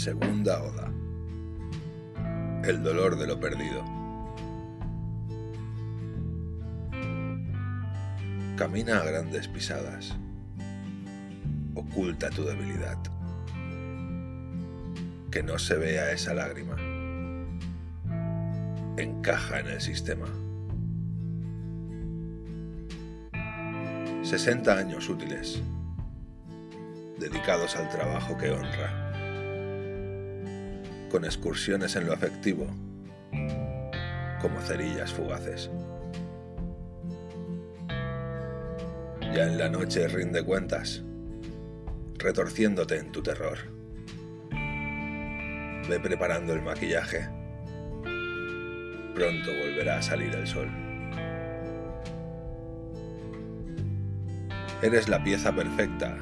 Segunda Oda. El dolor de lo perdido. Camina a grandes pisadas. Oculta tu debilidad. Que no se vea esa lágrima. Encaja en el sistema. 60 años útiles, dedicados al trabajo que honra, con excursiones en lo afectivo, como cerillas fugaces. Ya en la noche rinde cuentas, retorciéndote en tu terror. Ve preparando el maquillaje. Pronto volverá a salir el sol. Eres la pieza perfecta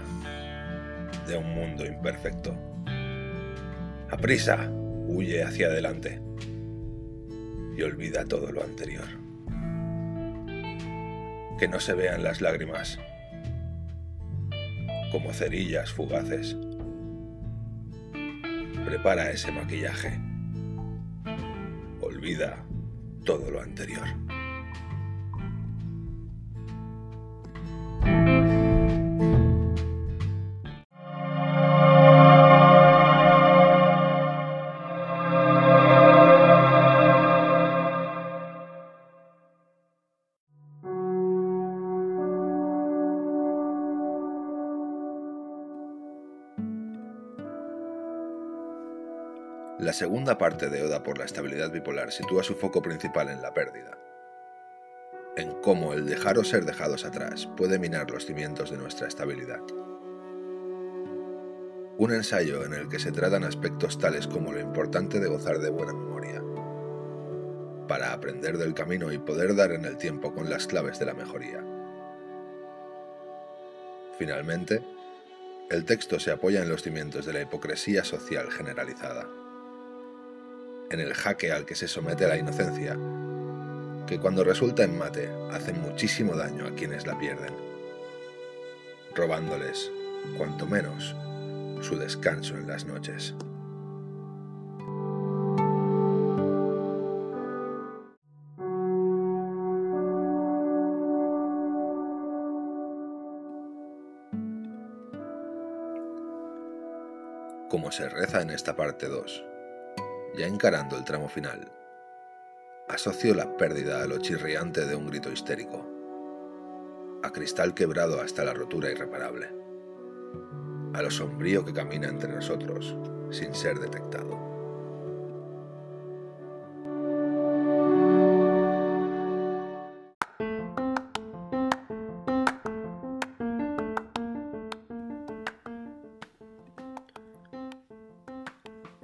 de un mundo imperfecto. Aprisa, huye hacia adelante y olvida todo lo anterior. Que no se vean las lágrimas como cerillas fugaces. Prepara ese maquillaje. Olvida todo lo anterior. La segunda parte de Oda por la estabilidad bipolar sitúa su foco principal en la pérdida, en cómo el dejar o ser dejados atrás puede minar los cimientos de nuestra estabilidad. Un ensayo en el que se tratan aspectos tales como lo importante de gozar de buena memoria, para aprender del camino y poder dar en el tiempo con las claves de la mejoría. Finalmente, el texto se apoya en los cimientos de la hipocresía social generalizada en el jaque al que se somete la inocencia, que cuando resulta en mate hace muchísimo daño a quienes la pierden, robándoles, cuanto menos, su descanso en las noches. Como se reza en esta parte 2, ya encarando el tramo final, asocio la pérdida a lo chirriante de un grito histérico, a cristal quebrado hasta la rotura irreparable, a lo sombrío que camina entre nosotros sin ser detectado.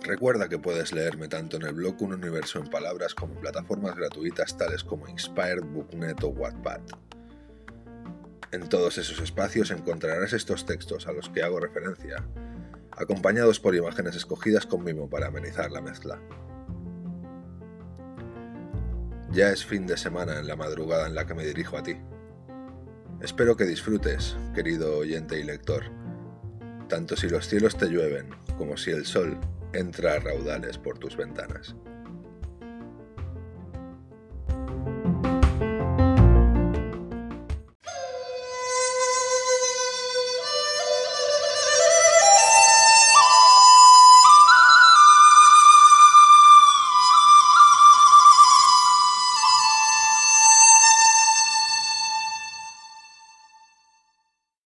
Recuerda que puedes leerme tanto en el blog Un Universo en Palabras como en plataformas gratuitas tales como Inspired, Booknet o Wattpad. En todos esos espacios encontrarás estos textos a los que hago referencia, acompañados por imágenes escogidas con mimo para amenizar la mezcla. Ya es fin de semana en la madrugada en la que me dirijo a ti. Espero que disfrutes, querido oyente y lector, tanto si los cielos te llueven como si el sol entra a raudales por tus ventanas.